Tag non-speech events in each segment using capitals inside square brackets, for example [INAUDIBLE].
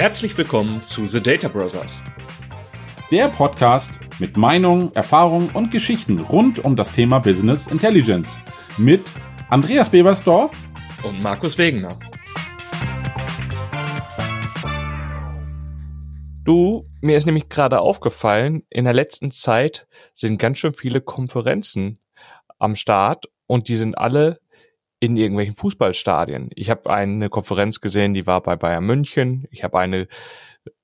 Herzlich willkommen zu The Data Brothers. Der Podcast mit Meinungen, Erfahrungen und Geschichten rund um das Thema Business Intelligence. Mit Andreas Bebersdorf und Markus Wegener. Du, mir ist nämlich gerade aufgefallen, in der letzten Zeit sind ganz schön viele Konferenzen am Start und die sind alle in irgendwelchen Fußballstadien. Ich habe eine Konferenz gesehen, die war bei Bayern München. Ich habe eine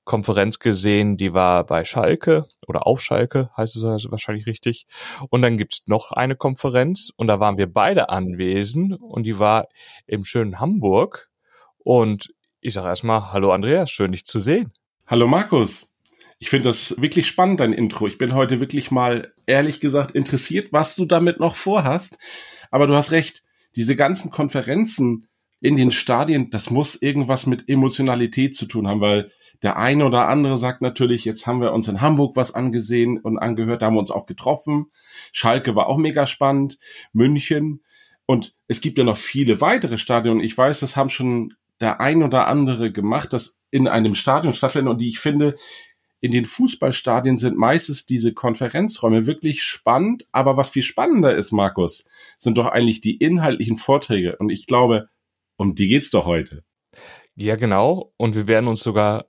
Konferenz gesehen, die war bei Schalke oder auf Schalke, heißt es also wahrscheinlich richtig. Und dann gibt's noch eine Konferenz und da waren wir beide anwesend und die war im schönen Hamburg. Und ich sage erstmal, hallo Andreas, schön dich zu sehen. Hallo Markus. Ich finde das wirklich spannend, dein Intro. Ich bin heute wirklich mal ehrlich gesagt interessiert, was du damit noch vorhast. Aber du hast recht, diese ganzen Konferenzen in den Stadien, das muss irgendwas mit Emotionalität zu tun haben, weil der eine oder andere sagt natürlich, jetzt haben wir uns in Hamburg was angesehen und angehört, da haben wir uns auch getroffen. Schalke war auch mega spannend, München. Und es gibt ja noch viele weitere Stadien. Ich weiß, das haben schon der ein oder andere gemacht, das in einem Stadion stattfindet und die ich finde, in den Fußballstadien sind meistens diese Konferenzräume wirklich spannend. Aber was viel spannender ist, Markus, sind doch eigentlich die inhaltlichen Vorträge. Und ich glaube, um die geht's doch heute. Ja, genau. Und wir werden uns sogar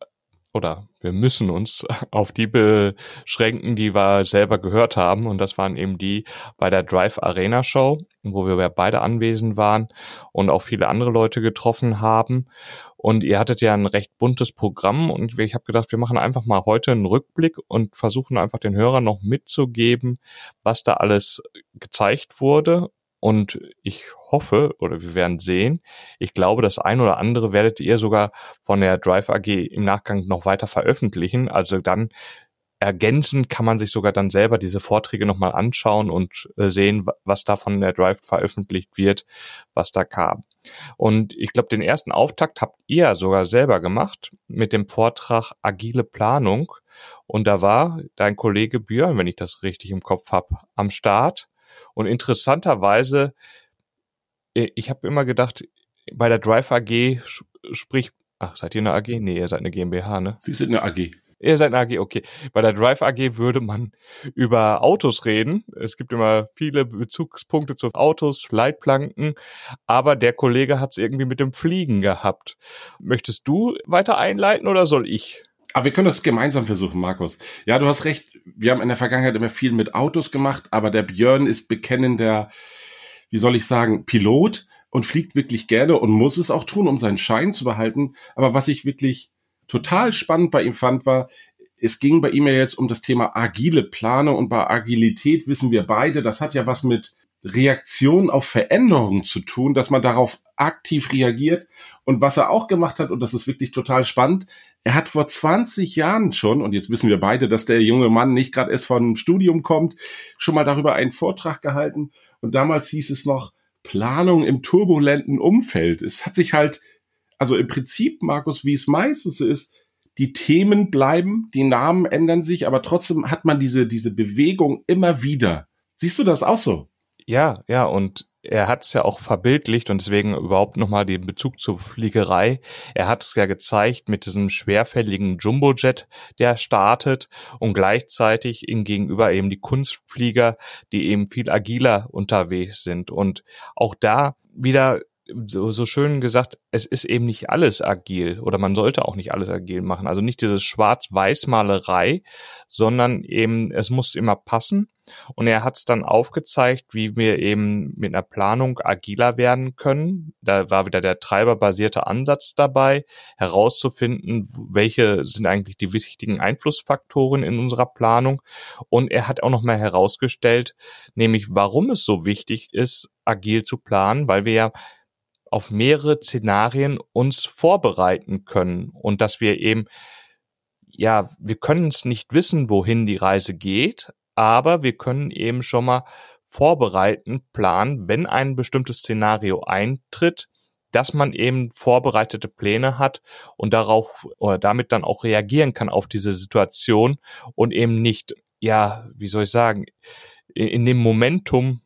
oder wir müssen uns [LAUGHS] auf die beschränken, die wir selber gehört haben. Und das waren eben die bei der Drive Arena Show, wo wir beide anwesend waren und auch viele andere Leute getroffen haben. Und ihr hattet ja ein recht buntes Programm und ich habe gedacht, wir machen einfach mal heute einen Rückblick und versuchen einfach den Hörern noch mitzugeben, was da alles gezeigt wurde und ich hoffe, oder wir werden sehen, ich glaube, das ein oder andere werdet ihr sogar von der Drive AG im Nachgang noch weiter veröffentlichen. Also dann ergänzend kann man sich sogar dann selber diese Vorträge nochmal anschauen und äh, sehen, was da von der Drive veröffentlicht wird, was da kam. Und ich glaube, den ersten Auftakt habt ihr sogar selber gemacht mit dem Vortrag Agile Planung. Und da war dein Kollege Björn, wenn ich das richtig im Kopf habe, am Start. Und interessanterweise, äh, ich habe immer gedacht, bei der Drive AG sprich, ach, seid ihr eine AG? Nee, ihr seid eine GmbH, ne? Wir sind eine AG. Ihr seid eine AG, okay. Bei der Drive AG würde man über Autos reden. Es gibt immer viele Bezugspunkte zu Autos, Leitplanken, aber der Kollege hat es irgendwie mit dem Fliegen gehabt. Möchtest du weiter einleiten oder soll ich? Aber wir können das gemeinsam versuchen, Markus. Ja, du hast recht. Wir haben in der Vergangenheit immer viel mit Autos gemacht, aber der Björn ist bekennender, wie soll ich sagen, Pilot und fliegt wirklich gerne und muss es auch tun, um seinen Schein zu behalten. Aber was ich wirklich total spannend bei ihm fand, war, es ging bei ihm ja jetzt um das Thema agile Planung und bei Agilität wissen wir beide, das hat ja was mit Reaktion auf Veränderungen zu tun, dass man darauf aktiv reagiert. Und was er auch gemacht hat, und das ist wirklich total spannend, er hat vor 20 Jahren schon, und jetzt wissen wir beide, dass der junge Mann nicht gerade erst von Studium kommt, schon mal darüber einen Vortrag gehalten. Und damals hieß es noch Planung im turbulenten Umfeld. Es hat sich halt, also im Prinzip, Markus, wie es meistens so ist, die Themen bleiben, die Namen ändern sich, aber trotzdem hat man diese, diese Bewegung immer wieder. Siehst du das auch so? Ja, ja, und er hat es ja auch verbildlicht und deswegen überhaupt nochmal den Bezug zur Fliegerei. Er hat es ja gezeigt mit diesem schwerfälligen Jumbojet, der startet und gleichzeitig ihm gegenüber eben die Kunstflieger, die eben viel agiler unterwegs sind. Und auch da wieder so, so schön gesagt, es ist eben nicht alles agil oder man sollte auch nicht alles agil machen. Also nicht diese Schwarz-Weiß-Malerei, sondern eben, es muss immer passen. Und er hat es dann aufgezeigt, wie wir eben mit einer Planung agiler werden können. Da war wieder der treiberbasierte Ansatz dabei, herauszufinden, welche sind eigentlich die wichtigen Einflussfaktoren in unserer Planung. Und er hat auch nochmal herausgestellt, nämlich warum es so wichtig ist, agil zu planen, weil wir ja auf mehrere Szenarien uns vorbereiten können und dass wir eben, ja, wir können es nicht wissen, wohin die Reise geht, aber wir können eben schon mal vorbereiten, planen, wenn ein bestimmtes Szenario eintritt, dass man eben vorbereitete Pläne hat und darauf oder damit dann auch reagieren kann auf diese Situation und eben nicht, ja, wie soll ich sagen, in dem Momentum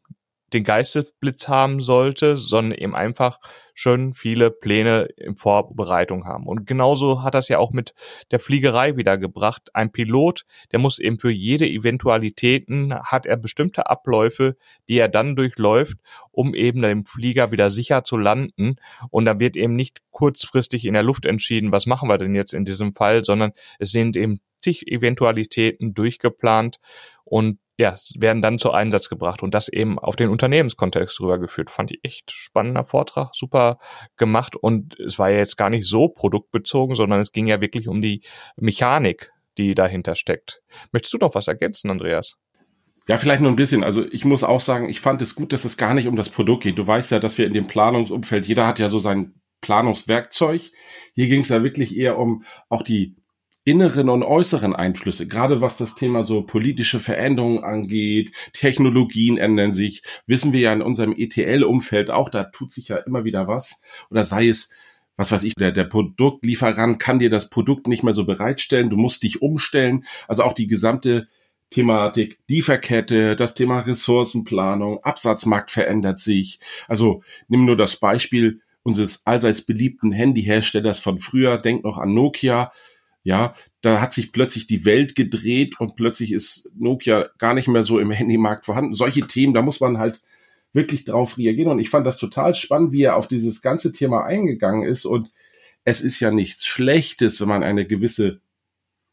den Geistesblitz haben sollte, sondern eben einfach schon viele Pläne in Vorbereitung haben. Und genauso hat das ja auch mit der Fliegerei wieder gebracht. Ein Pilot, der muss eben für jede Eventualitäten, hat er bestimmte Abläufe, die er dann durchläuft, um eben dem Flieger wieder sicher zu landen. Und da wird eben nicht kurzfristig in der Luft entschieden, was machen wir denn jetzt in diesem Fall, sondern es sind eben zig Eventualitäten durchgeplant und ja, werden dann zu Einsatz gebracht und das eben auf den Unternehmenskontext rübergeführt. Fand ich echt spannender Vortrag, super gemacht und es war ja jetzt gar nicht so produktbezogen, sondern es ging ja wirklich um die Mechanik, die dahinter steckt. Möchtest du noch was ergänzen, Andreas? Ja, vielleicht nur ein bisschen. Also ich muss auch sagen, ich fand es gut, dass es gar nicht um das Produkt geht. Du weißt ja, dass wir in dem Planungsumfeld, jeder hat ja so sein Planungswerkzeug. Hier ging es ja wirklich eher um auch die inneren und äußeren Einflüsse, gerade was das Thema so politische Veränderungen angeht, Technologien ändern sich, wissen wir ja in unserem ETL-Umfeld auch, da tut sich ja immer wieder was. Oder sei es, was weiß ich, der, der Produktlieferant kann dir das Produkt nicht mehr so bereitstellen, du musst dich umstellen. Also auch die gesamte Thematik Lieferkette, das Thema Ressourcenplanung, Absatzmarkt verändert sich. Also nimm nur das Beispiel unseres allseits beliebten Handyherstellers von früher, denk noch an Nokia ja, da hat sich plötzlich die Welt gedreht und plötzlich ist Nokia gar nicht mehr so im Handymarkt vorhanden. Solche Themen, da muss man halt wirklich drauf reagieren. Und ich fand das total spannend, wie er auf dieses ganze Thema eingegangen ist. Und es ist ja nichts Schlechtes, wenn man eine gewisse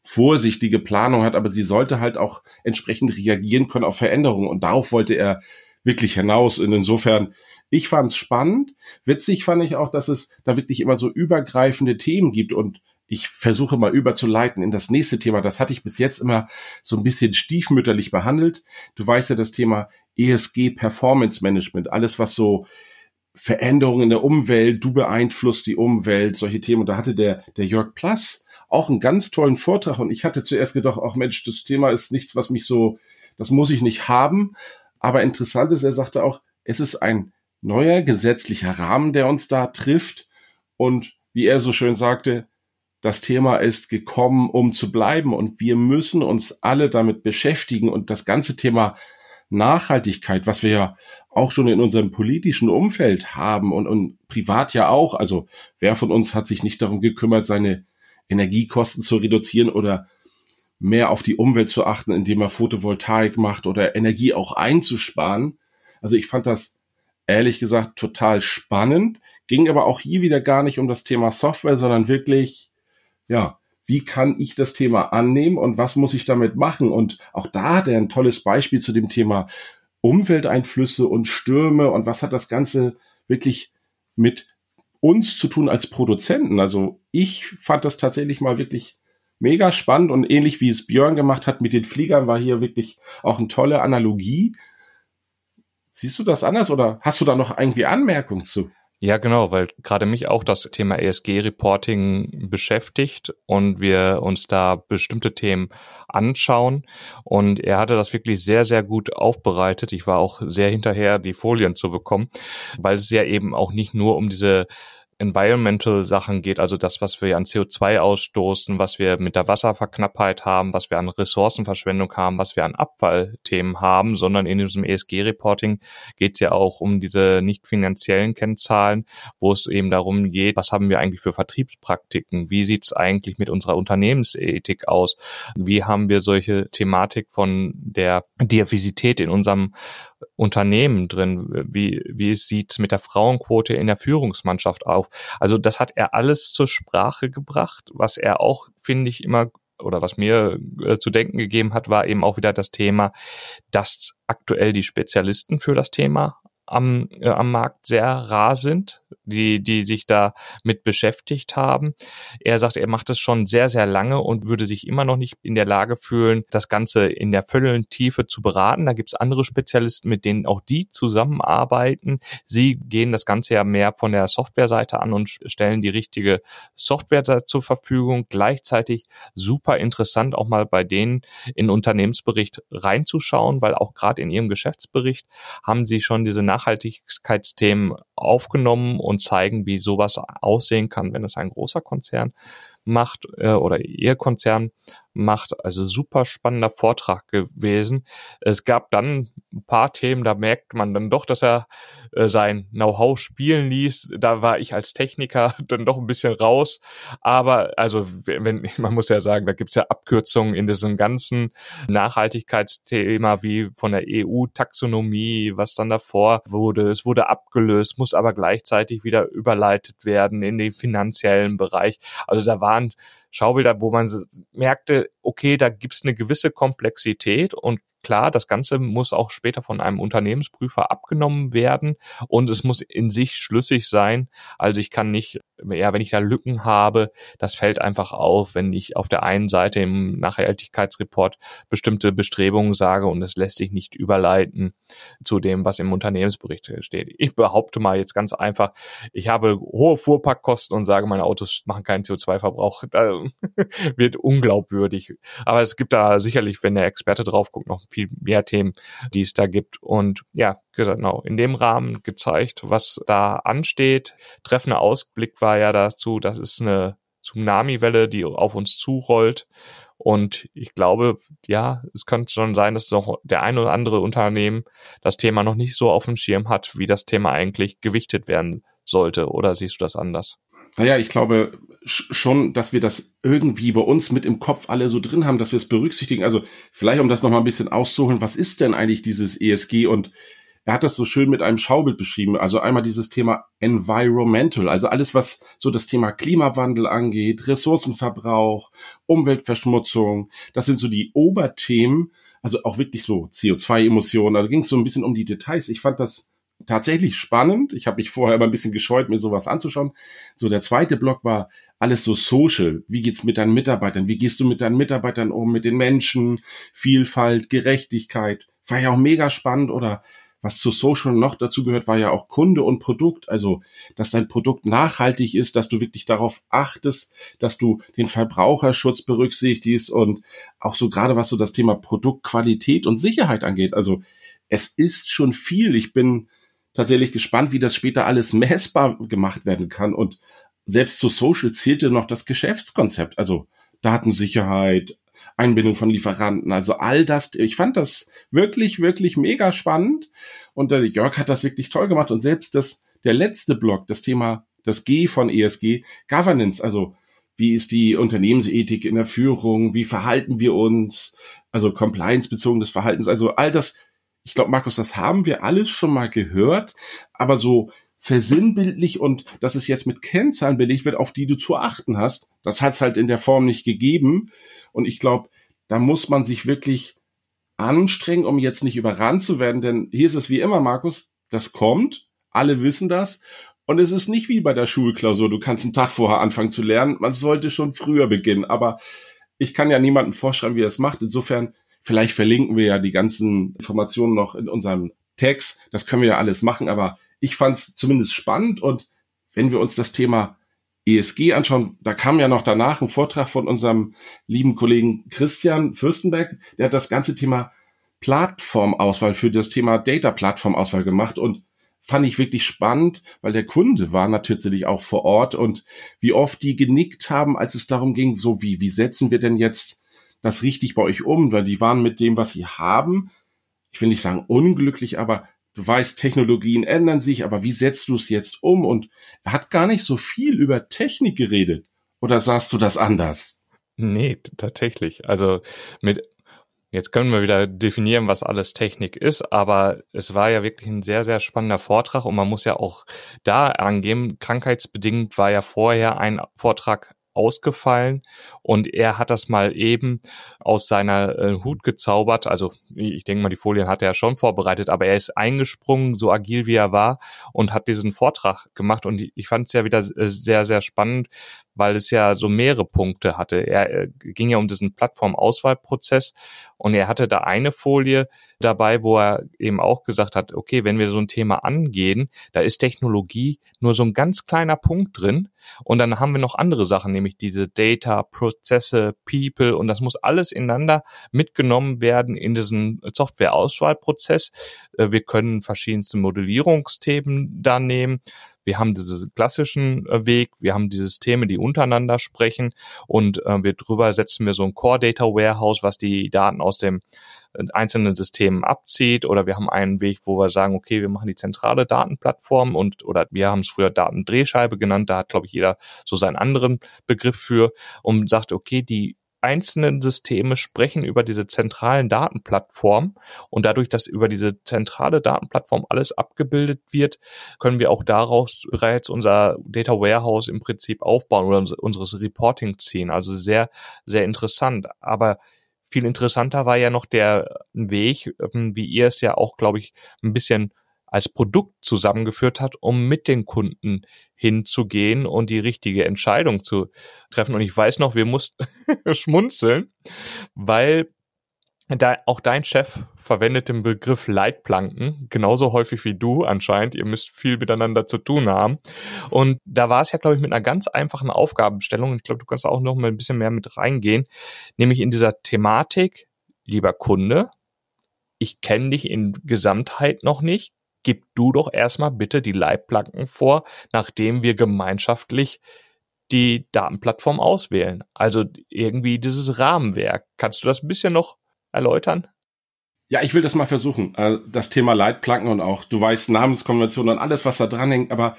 vorsichtige Planung hat, aber sie sollte halt auch entsprechend reagieren können auf Veränderungen. Und darauf wollte er wirklich hinaus. Und insofern, ich fand es spannend. Witzig fand ich auch, dass es da wirklich immer so übergreifende Themen gibt und ich versuche mal überzuleiten in das nächste Thema. Das hatte ich bis jetzt immer so ein bisschen stiefmütterlich behandelt. Du weißt ja das Thema ESG Performance Management, alles was so Veränderungen in der Umwelt, du beeinflusst die Umwelt, solche Themen. Da hatte der, der Jörg Plass auch einen ganz tollen Vortrag und ich hatte zuerst gedacht, ach Mensch, das Thema ist nichts, was mich so, das muss ich nicht haben. Aber interessant ist, er sagte auch, es ist ein neuer gesetzlicher Rahmen, der uns da trifft. Und wie er so schön sagte, das Thema ist gekommen, um zu bleiben und wir müssen uns alle damit beschäftigen und das ganze Thema Nachhaltigkeit, was wir ja auch schon in unserem politischen Umfeld haben und, und privat ja auch. Also wer von uns hat sich nicht darum gekümmert, seine Energiekosten zu reduzieren oder mehr auf die Umwelt zu achten, indem er Photovoltaik macht oder Energie auch einzusparen. Also ich fand das ehrlich gesagt total spannend, ging aber auch hier wieder gar nicht um das Thema Software, sondern wirklich ja, wie kann ich das Thema annehmen und was muss ich damit machen? Und auch da hat er ein tolles Beispiel zu dem Thema Umwelteinflüsse und Stürme und was hat das Ganze wirklich mit uns zu tun als Produzenten. Also ich fand das tatsächlich mal wirklich mega spannend und ähnlich wie es Björn gemacht hat mit den Fliegern war hier wirklich auch eine tolle Analogie. Siehst du das anders oder hast du da noch irgendwie Anmerkungen zu? Ja, genau, weil gerade mich auch das Thema ESG-Reporting beschäftigt und wir uns da bestimmte Themen anschauen. Und er hatte das wirklich sehr, sehr gut aufbereitet. Ich war auch sehr hinterher, die Folien zu bekommen, weil es ja eben auch nicht nur um diese Environmental Sachen geht, also das, was wir an CO2 ausstoßen, was wir mit der Wasserverknappheit haben, was wir an Ressourcenverschwendung haben, was wir an Abfallthemen haben, sondern in diesem ESG-Reporting geht es ja auch um diese nicht finanziellen Kennzahlen, wo es eben darum geht, was haben wir eigentlich für Vertriebspraktiken, wie sieht es eigentlich mit unserer Unternehmensethik aus, wie haben wir solche Thematik von der Diversität in unserem Unternehmen drin? Wie, wie sieht's mit der Frauenquote in der Führungsmannschaft auf? Also das hat er alles zur Sprache gebracht, was er auch, finde ich, immer oder was mir äh, zu denken gegeben hat, war eben auch wieder das Thema, dass aktuell die Spezialisten für das Thema am, äh, am Markt sehr rar sind, die, die sich da mit beschäftigt haben. Er sagt, er macht es schon sehr, sehr lange und würde sich immer noch nicht in der Lage fühlen, das Ganze in der vollen Tiefe zu beraten. Da gibt es andere Spezialisten, mit denen auch die zusammenarbeiten. Sie gehen das Ganze ja mehr von der Softwareseite an und stellen die richtige Software da zur Verfügung. Gleichzeitig super interessant auch mal bei denen in Unternehmensbericht reinzuschauen, weil auch gerade in ihrem Geschäftsbericht haben sie schon diese Nach Nachhaltigkeitsthemen aufgenommen und zeigen, wie sowas aussehen kann, wenn es ein großer Konzern macht äh, oder ihr Konzern macht. Also super spannender Vortrag gewesen. Es gab dann ein paar Themen, da merkt man dann doch, dass er äh, sein Know-how spielen ließ. Da war ich als Techniker [LAUGHS] dann doch ein bisschen raus. Aber also, wenn, [LAUGHS] man muss ja sagen, da gibt's ja Abkürzungen in diesem ganzen Nachhaltigkeitsthema wie von der EU-Taxonomie, was dann davor wurde. Es wurde abgelöst, muss aber gleichzeitig wieder überleitet werden in den finanziellen Bereich. Also da waren Schaubilder, wo man merkte, okay, da gibt's eine gewisse Komplexität und Klar, das Ganze muss auch später von einem Unternehmensprüfer abgenommen werden und es muss in sich schlüssig sein. Also ich kann nicht, ja, wenn ich da Lücken habe, das fällt einfach auf, wenn ich auf der einen Seite im Nachhaltigkeitsreport bestimmte Bestrebungen sage und es lässt sich nicht überleiten zu dem, was im Unternehmensbericht steht. Ich behaupte mal jetzt ganz einfach, ich habe hohe Fuhrparkkosten und sage, meine Autos machen keinen CO2-Verbrauch. [LAUGHS] Da wird unglaubwürdig. Aber es gibt da sicherlich, wenn der Experte drauf guckt, noch viel mehr Themen, die es da gibt. Und ja, genau, in dem Rahmen gezeigt, was da ansteht. Treffender Ausblick war ja dazu, das ist eine Tsunami-Welle, die auf uns zurollt. Und ich glaube, ja, es könnte schon sein, dass noch der ein oder andere Unternehmen das Thema noch nicht so auf dem Schirm hat, wie das Thema eigentlich gewichtet werden sollte. Oder siehst du das anders? Naja, ich glaube schon, dass wir das irgendwie bei uns mit im Kopf alle so drin haben, dass wir es berücksichtigen. Also vielleicht, um das nochmal ein bisschen auszuholen, was ist denn eigentlich dieses ESG? Und er hat das so schön mit einem Schaubild beschrieben. Also einmal dieses Thema Environmental, also alles, was so das Thema Klimawandel angeht, Ressourcenverbrauch, Umweltverschmutzung. Das sind so die Oberthemen. Also auch wirklich so CO2-Emissionen. Also ging es so ein bisschen um die Details. Ich fand das tatsächlich spannend. Ich habe mich vorher immer ein bisschen gescheut, mir sowas anzuschauen. So, der zweite Block war alles so social. Wie geht's mit deinen Mitarbeitern? Wie gehst du mit deinen Mitarbeitern um, mit den Menschen? Vielfalt, Gerechtigkeit. War ja auch mega spannend oder was zu Social noch dazu gehört, war ja auch Kunde und Produkt. Also, dass dein Produkt nachhaltig ist, dass du wirklich darauf achtest, dass du den Verbraucherschutz berücksichtigst und auch so gerade was so das Thema Produktqualität und Sicherheit angeht. Also, es ist schon viel. Ich bin tatsächlich gespannt, wie das später alles messbar gemacht werden kann. Und selbst zu Social zählte noch das Geschäftskonzept, also Datensicherheit, Einbindung von Lieferanten, also all das. Ich fand das wirklich, wirklich mega spannend. Und der Jörg hat das wirklich toll gemacht. Und selbst das, der letzte Block, das Thema, das G von ESG, Governance, also wie ist die Unternehmensethik in der Führung, wie verhalten wir uns, also compliance-bezogenes Verhaltens, also all das ich glaube, Markus, das haben wir alles schon mal gehört, aber so versinnbildlich und dass es jetzt mit Kennzahlen belegt wird, auf die du zu achten hast, das hat es halt in der Form nicht gegeben. Und ich glaube, da muss man sich wirklich anstrengen, um jetzt nicht überrannt zu werden, denn hier ist es wie immer, Markus, das kommt, alle wissen das. Und es ist nicht wie bei der Schulklausur, du kannst einen Tag vorher anfangen zu lernen, man sollte schon früher beginnen, aber ich kann ja niemandem vorschreiben, wie er es macht. Insofern Vielleicht verlinken wir ja die ganzen Informationen noch in unserem Text. Das können wir ja alles machen, aber ich fand es zumindest spannend und wenn wir uns das Thema ESG anschauen, da kam ja noch danach ein Vortrag von unserem lieben Kollegen Christian Fürstenberg, der hat das ganze Thema Plattformauswahl für das Thema Data Plattformauswahl gemacht und fand ich wirklich spannend, weil der Kunde war natürlich auch vor Ort und wie oft die genickt haben, als es darum ging, so wie, wie setzen wir denn jetzt das richtig bei euch um? Weil die waren mit dem, was sie haben, ich will nicht sagen unglücklich, aber du weißt, Technologien ändern sich, aber wie setzt du es jetzt um? Und er hat gar nicht so viel über Technik geredet. Oder sahst du das anders? Nee, tatsächlich. Also mit Jetzt können wir wieder definieren, was alles Technik ist, aber es war ja wirklich ein sehr, sehr spannender Vortrag und man muss ja auch da angeben, krankheitsbedingt war ja vorher ein Vortrag ausgefallen und er hat das mal eben aus seiner äh, Hut gezaubert. Also ich denke mal, die Folien hat er schon vorbereitet, aber er ist eingesprungen, so agil wie er war und hat diesen Vortrag gemacht und ich fand es ja wieder sehr, sehr spannend, weil es ja so mehrere Punkte hatte. Er äh, ging ja um diesen Plattformauswahlprozess und er hatte da eine Folie dabei, wo er eben auch gesagt hat, okay, wenn wir so ein Thema angehen, da ist Technologie nur so ein ganz kleiner Punkt drin und dann haben wir noch andere Sachen, nämlich diese Data, Prozesse, People und das muss alles ineinander mitgenommen werden in diesen Softwareauswahlprozess. Äh, wir können verschiedenste Modellierungsthemen da nehmen. Wir haben diesen klassischen äh, Weg, wir haben die Systeme, die untereinander sprechen und äh, wir drüber setzen wir so ein Core Data Warehouse, was die Daten aus dem äh, einzelnen Systemen abzieht oder wir haben einen Weg, wo wir sagen, okay, wir machen die zentrale Datenplattform und oder wir haben es früher Datendrehscheibe genannt, da hat glaube ich jeder so seinen anderen Begriff für und sagt, okay, die einzelnen Systeme sprechen über diese zentralen Datenplattformen und dadurch, dass über diese zentrale Datenplattform alles abgebildet wird, können wir auch daraus bereits unser Data Warehouse im Prinzip aufbauen oder unseres Reporting ziehen. Also sehr, sehr interessant. Aber viel interessanter war ja noch der Weg, ähm, wie ihr es ja auch, glaube ich, ein bisschen als Produkt zusammengeführt hat, um mit den Kunden hinzugehen und die richtige Entscheidung zu treffen. Und ich weiß noch, wir mussten [LAUGHS] schmunzeln, weil da auch dein Chef verwendet den Begriff Leitplanken, genauso häufig wie du anscheinend. Ihr müsst viel miteinander zu tun haben. Und da war es ja, glaube ich, mit einer ganz einfachen Aufgabenstellung. Ich glaube, du kannst auch noch mal ein bisschen mehr mit reingehen, nämlich in dieser Thematik, lieber Kunde, ich kenne dich in Gesamtheit noch nicht gib du doch erstmal bitte die Leitplanken vor, nachdem wir gemeinschaftlich die Datenplattform auswählen. Also irgendwie dieses Rahmenwerk. Kannst du das ein bisschen noch erläutern? Ja, ich will das mal versuchen. Äh, das Thema Leitplanken und auch, du weißt, Namenskonvention und alles, was da dran hängt. Aber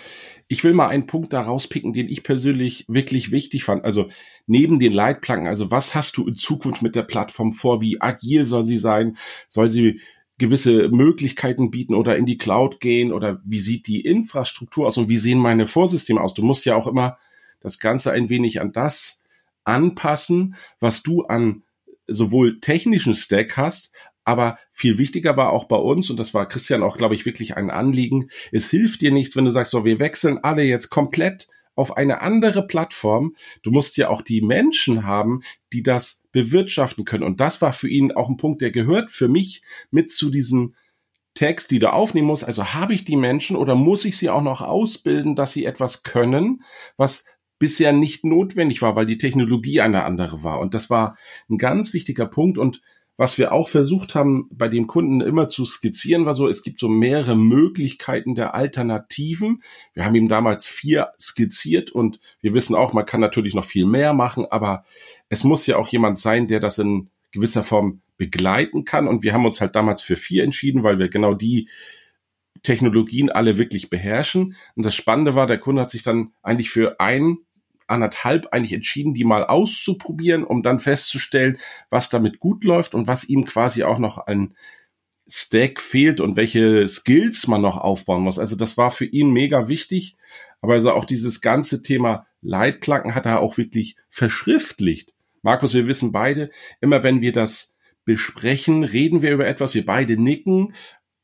ich will mal einen Punkt da rauspicken, den ich persönlich wirklich wichtig fand. Also neben den Leitplanken, also was hast du in Zukunft mit der Plattform vor? Wie agil soll sie sein? Soll sie gewisse Möglichkeiten bieten oder in die Cloud gehen oder wie sieht die Infrastruktur aus und wie sehen meine Vorsysteme aus? Du musst ja auch immer das Ganze ein wenig an das anpassen, was du an sowohl technischen Stack hast, aber viel wichtiger war auch bei uns, und das war Christian auch, glaube ich, wirklich ein Anliegen, es hilft dir nichts, wenn du sagst, so, wir wechseln alle jetzt komplett auf eine andere Plattform. Du musst ja auch die Menschen haben, die das bewirtschaften können. Und das war für ihn auch ein Punkt, der gehört für mich mit zu diesen Text, die du aufnehmen musst. Also habe ich die Menschen oder muss ich sie auch noch ausbilden, dass sie etwas können, was bisher nicht notwendig war, weil die Technologie eine andere war. Und das war ein ganz wichtiger Punkt. Und was wir auch versucht haben, bei dem Kunden immer zu skizzieren, war so, es gibt so mehrere Möglichkeiten der Alternativen. Wir haben ihm damals vier skizziert und wir wissen auch, man kann natürlich noch viel mehr machen, aber es muss ja auch jemand sein, der das in gewisser Form begleiten kann. Und wir haben uns halt damals für vier entschieden, weil wir genau die Technologien alle wirklich beherrschen. Und das Spannende war, der Kunde hat sich dann eigentlich für ein anderthalb eigentlich entschieden, die mal auszuprobieren, um dann festzustellen, was damit gut läuft und was ihm quasi auch noch ein Stack fehlt und welche Skills man noch aufbauen muss. Also das war für ihn mega wichtig. Aber also auch dieses ganze Thema Leitplanken hat er auch wirklich verschriftlicht. Markus, wir wissen beide, immer wenn wir das besprechen, reden wir über etwas, wir beide nicken.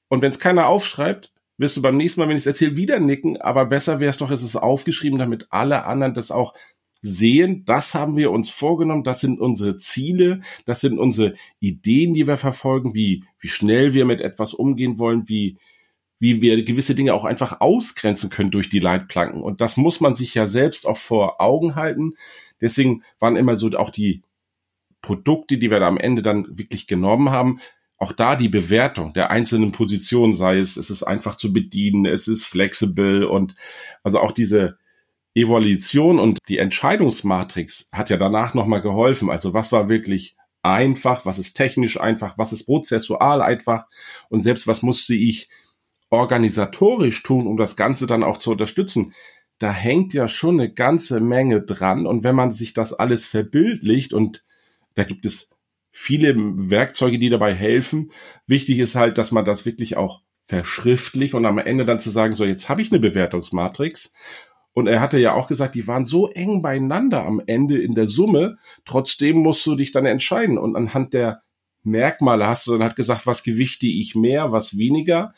Und wenn es keiner aufschreibt, wirst du beim nächsten Mal, wenn ich es erzähle, wieder nicken, aber besser wäre es doch, es ist aufgeschrieben, damit alle anderen das auch sehen, das haben wir uns vorgenommen, das sind unsere Ziele, das sind unsere Ideen, die wir verfolgen, wie, wie schnell wir mit etwas umgehen wollen, wie, wie wir gewisse Dinge auch einfach ausgrenzen können durch die Leitplanken. Und das muss man sich ja selbst auch vor Augen halten. Deswegen waren immer so auch die Produkte, die wir da am Ende dann wirklich genommen haben, auch da die Bewertung der einzelnen Positionen, sei es, es ist einfach zu bedienen, es ist flexibel und also auch diese Evolution und die Entscheidungsmatrix hat ja danach nochmal geholfen. Also was war wirklich einfach, was ist technisch einfach, was ist prozessual einfach und selbst was musste ich organisatorisch tun, um das Ganze dann auch zu unterstützen. Da hängt ja schon eine ganze Menge dran und wenn man sich das alles verbildlicht und da gibt es viele Werkzeuge, die dabei helfen. Wichtig ist halt, dass man das wirklich auch verschriftlich und am Ende dann zu sagen, so jetzt habe ich eine Bewertungsmatrix. Und er hatte ja auch gesagt, die waren so eng beieinander am Ende in der Summe. Trotzdem musst du dich dann entscheiden. Und anhand der Merkmale hast du dann halt gesagt, was gewichte ich mehr, was weniger.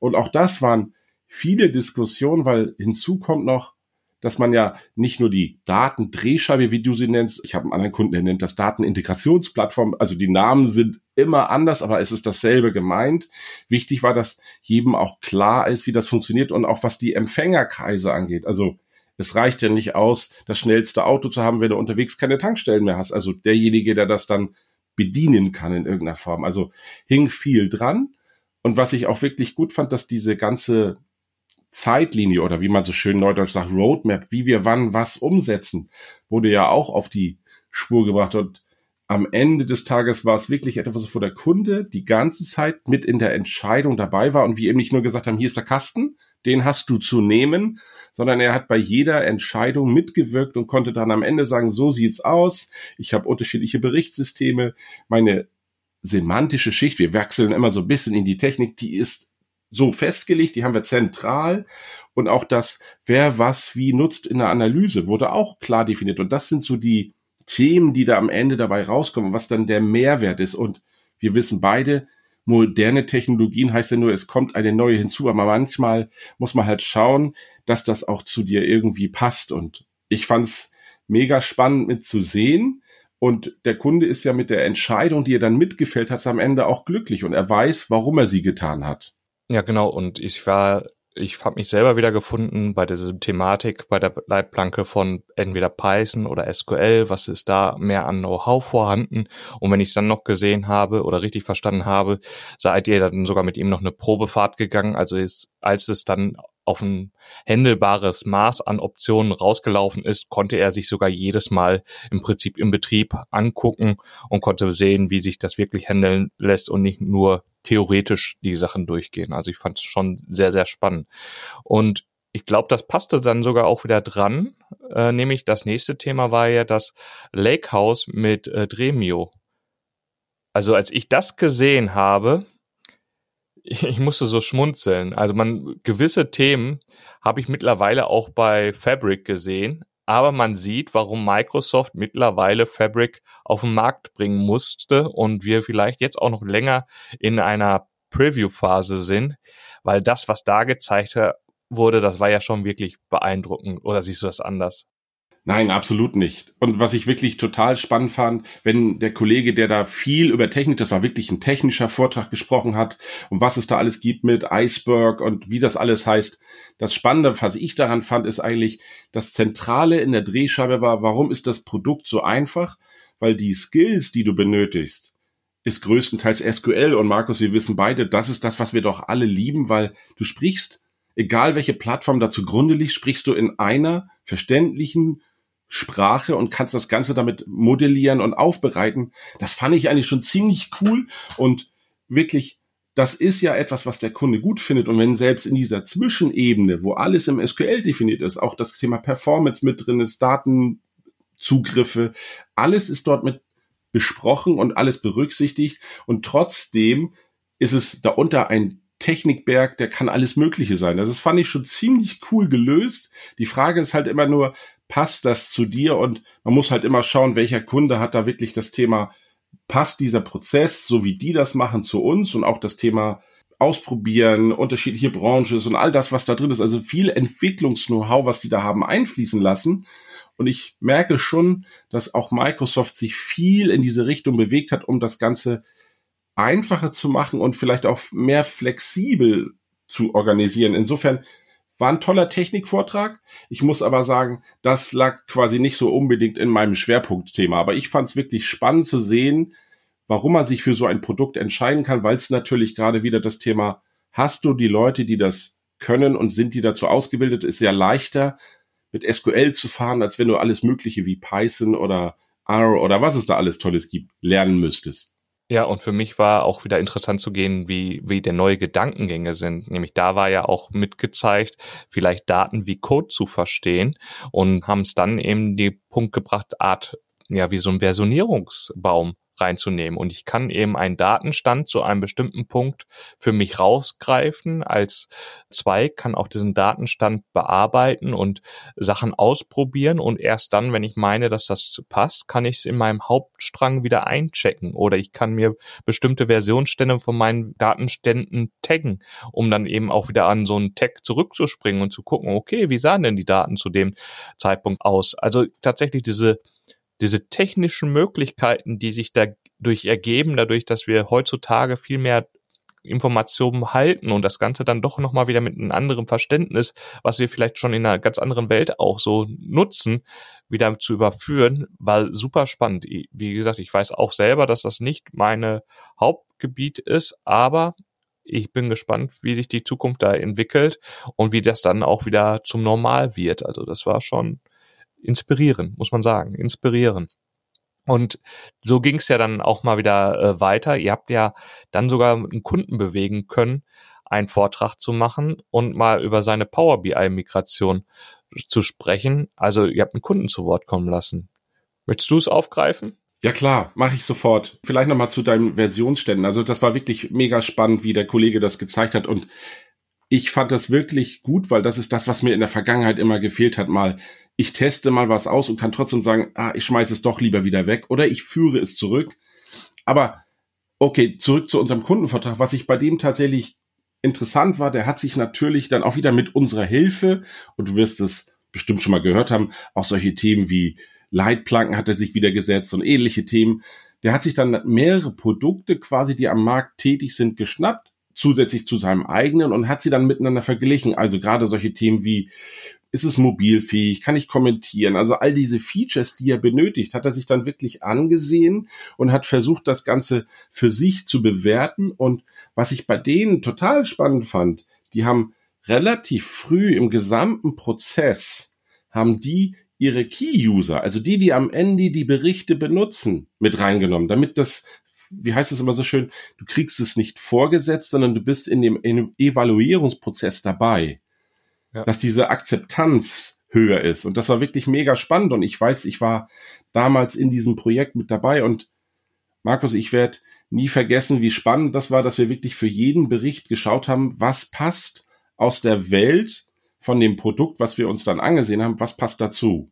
Und auch das waren viele Diskussionen, weil hinzu kommt noch, dass man ja nicht nur die Datendrehscheibe, wie du sie nennst, ich habe einen anderen Kunden, der nennt das Datenintegrationsplattform, also die Namen sind immer anders, aber es ist dasselbe gemeint. Wichtig war, dass jedem auch klar ist, wie das funktioniert und auch was die Empfängerkreise angeht. Also es reicht ja nicht aus, das schnellste Auto zu haben, wenn du unterwegs keine Tankstellen mehr hast. Also derjenige, der das dann bedienen kann in irgendeiner Form. Also hing viel dran. Und was ich auch wirklich gut fand, dass diese ganze Zeitlinie oder wie man so schön neudeutsch sagt, Roadmap, wie wir wann was umsetzen, wurde ja auch auf die Spur gebracht. Und am Ende des Tages war es wirklich etwas, wo der Kunde die ganze Zeit mit in der Entscheidung dabei war und wir eben nicht nur gesagt haben, hier ist der Kasten, den hast du zu nehmen, sondern er hat bei jeder Entscheidung mitgewirkt und konnte dann am Ende sagen, so sieht's aus, ich habe unterschiedliche Berichtssysteme, meine semantische Schicht, wir wechseln immer so ein bisschen in die Technik, die ist so festgelegt, die haben wir zentral und auch das, wer was wie nutzt in der Analyse, wurde auch klar definiert und das sind so die Themen, die da am Ende dabei rauskommen, was dann der Mehrwert ist. Und wir wissen beide, moderne Technologien heißt ja nur, es kommt eine neue hinzu, aber manchmal muss man halt schauen, dass das auch zu dir irgendwie passt. Und ich fand's mega spannend mit zu sehen. Und der Kunde ist ja mit der Entscheidung, die er dann mitgefällt hat, am Ende auch glücklich und er weiß, warum er sie getan hat. Ja, genau. Und ich war ich habe mich selber wieder gefunden bei dieser Thematik, bei der Leitplanke von entweder Python oder SQL, was ist da mehr an Know-how vorhanden. Und wenn ich es dann noch gesehen habe oder richtig verstanden habe, seid ihr dann sogar mit ihm noch eine Probefahrt gegangen. Also ist, als es dann auf ein händelbares Maß an Optionen rausgelaufen ist, konnte er sich sogar jedes Mal im Prinzip im Betrieb angucken und konnte sehen, wie sich das wirklich handeln lässt und nicht nur theoretisch die Sachen durchgehen. Also ich fand es schon sehr, sehr spannend. Und ich glaube, das passte dann sogar auch wieder dran. Äh, nämlich das nächste Thema war ja das Lakehouse mit äh, Dremio. Also als ich das gesehen habe, [LAUGHS] ich, musste so schmunzeln. Also man gewisse Themen habe ich mittlerweile auch bei Fabric gesehen, aber man sieht, warum Microsoft mittlerweile Fabric auf den Markt bringen musste und wir vielleicht jetzt auch noch länger in einer Preview-Phase sind, weil das, was da gezeigt wurde, das war ja schon wirklich beeindruckend. Oder siehst du das anders? Nein, absolut nicht. Und was ich wirklich total spannend fand, wenn der Kollege, der da viel über Technik, das war wirklich ein technischer Vortrag gesprochen hat, und was es da alles gibt mit Iceberg und wie das alles heißt. Das Spannende, was ich daran fand, ist eigentlich, das Zentrale in der Drehscheibe war, warum ist das Produkt so einfach? Weil die Skills, die du benötigst, ist größtenteils SQL und Markus, wir wissen beide, das ist das, was wir doch alle lieben, weil du sprichst, egal welche Plattform da zugrunde liegt, sprichst du in einer verständlichen, Sprache und kannst das Ganze damit modellieren und aufbereiten. Das fand ich eigentlich schon ziemlich cool und wirklich, das ist ja etwas, was der Kunde gut findet. Und wenn selbst in dieser Zwischenebene, wo alles im SQL definiert ist, auch das Thema Performance mit drin ist, Datenzugriffe, alles ist dort mit besprochen und alles berücksichtigt. Und trotzdem ist es darunter ein Technikberg, der kann alles Mögliche sein. Das ist, fand ich schon ziemlich cool gelöst. Die Frage ist halt immer nur, passt das zu dir? Und man muss halt immer schauen, welcher Kunde hat da wirklich das Thema, passt dieser Prozess, so wie die das machen, zu uns und auch das Thema ausprobieren, unterschiedliche Branchen und all das, was da drin ist. Also viel Entwicklungs-Know-how, was die da haben einfließen lassen. Und ich merke schon, dass auch Microsoft sich viel in diese Richtung bewegt hat, um das Ganze einfacher zu machen und vielleicht auch mehr flexibel zu organisieren. Insofern war ein toller Technikvortrag. Ich muss aber sagen, das lag quasi nicht so unbedingt in meinem Schwerpunktthema. Aber ich fand es wirklich spannend zu sehen, warum man sich für so ein Produkt entscheiden kann, weil es natürlich gerade wieder das Thema, hast du die Leute, die das können und sind die dazu ausgebildet, ist ja leichter mit SQL zu fahren, als wenn du alles Mögliche wie Python oder R oder was es da alles Tolles gibt, lernen müsstest. Ja, und für mich war auch wieder interessant zu gehen, wie, wie der neue Gedankengänge sind. Nämlich da war ja auch mitgezeigt, vielleicht Daten wie Code zu verstehen und haben es dann eben die Punkt gebracht, Art, ja, wie so ein Versionierungsbaum reinzunehmen. Und ich kann eben einen Datenstand zu einem bestimmten Punkt für mich rausgreifen. Als Zweig kann auch diesen Datenstand bearbeiten und Sachen ausprobieren. Und erst dann, wenn ich meine, dass das passt, kann ich es in meinem Hauptstrang wieder einchecken. Oder ich kann mir bestimmte Versionsstände von meinen Datenständen taggen, um dann eben auch wieder an so einen Tag zurückzuspringen und zu gucken, okay, wie sahen denn die Daten zu dem Zeitpunkt aus? Also tatsächlich diese diese technischen Möglichkeiten, die sich dadurch ergeben, dadurch, dass wir heutzutage viel mehr Informationen halten und das Ganze dann doch nochmal wieder mit einem anderen Verständnis, was wir vielleicht schon in einer ganz anderen Welt auch so nutzen, wieder zu überführen, war super spannend. Wie gesagt, ich weiß auch selber, dass das nicht meine Hauptgebiet ist, aber ich bin gespannt, wie sich die Zukunft da entwickelt und wie das dann auch wieder zum Normal wird. Also das war schon inspirierend, muss man sagen, inspirierend. Und so ging es ja dann auch mal wieder äh, weiter. Ihr habt ja dann sogar einen Kunden bewegen können, einen Vortrag zu machen und mal über seine Power BI Migration zu sprechen. Also ihr habt einen Kunden zu Wort kommen lassen. Möchtest du es aufgreifen? Ja klar, mache ich sofort. Vielleicht nochmal zu deinen Versionsständen. Also das war wirklich mega spannend, wie der Kollege das gezeigt hat. Und ich fand das wirklich gut, weil das ist das, was mir in der Vergangenheit immer gefehlt hat. Mal, ich teste mal was aus und kann trotzdem sagen, ah, ich schmeiße es doch lieber wieder weg oder ich führe es zurück. Aber okay, zurück zu unserem Kundenvertrag. Was ich bei dem tatsächlich interessant war, der hat sich natürlich dann auch wieder mit unserer Hilfe, und du wirst es bestimmt schon mal gehört haben, auch solche Themen wie Leitplanken hat er sich wieder gesetzt und ähnliche Themen. Der hat sich dann mehrere Produkte quasi, die am Markt tätig sind, geschnappt, zusätzlich zu seinem eigenen und hat sie dann miteinander verglichen. Also gerade solche Themen wie, ist es mobilfähig, kann ich kommentieren? Also all diese Features, die er benötigt, hat er sich dann wirklich angesehen und hat versucht, das Ganze für sich zu bewerten. Und was ich bei denen total spannend fand, die haben relativ früh im gesamten Prozess, haben die ihre Key-User, also die, die am Ende die Berichte benutzen, mit reingenommen, damit das, wie heißt es immer so schön, du kriegst es nicht vorgesetzt, sondern du bist in dem Evaluierungsprozess dabei. Ja. Dass diese Akzeptanz höher ist. Und das war wirklich mega spannend. Und ich weiß, ich war damals in diesem Projekt mit dabei und Markus, ich werde nie vergessen, wie spannend das war, dass wir wirklich für jeden Bericht geschaut haben, was passt aus der Welt von dem Produkt, was wir uns dann angesehen haben, was passt dazu?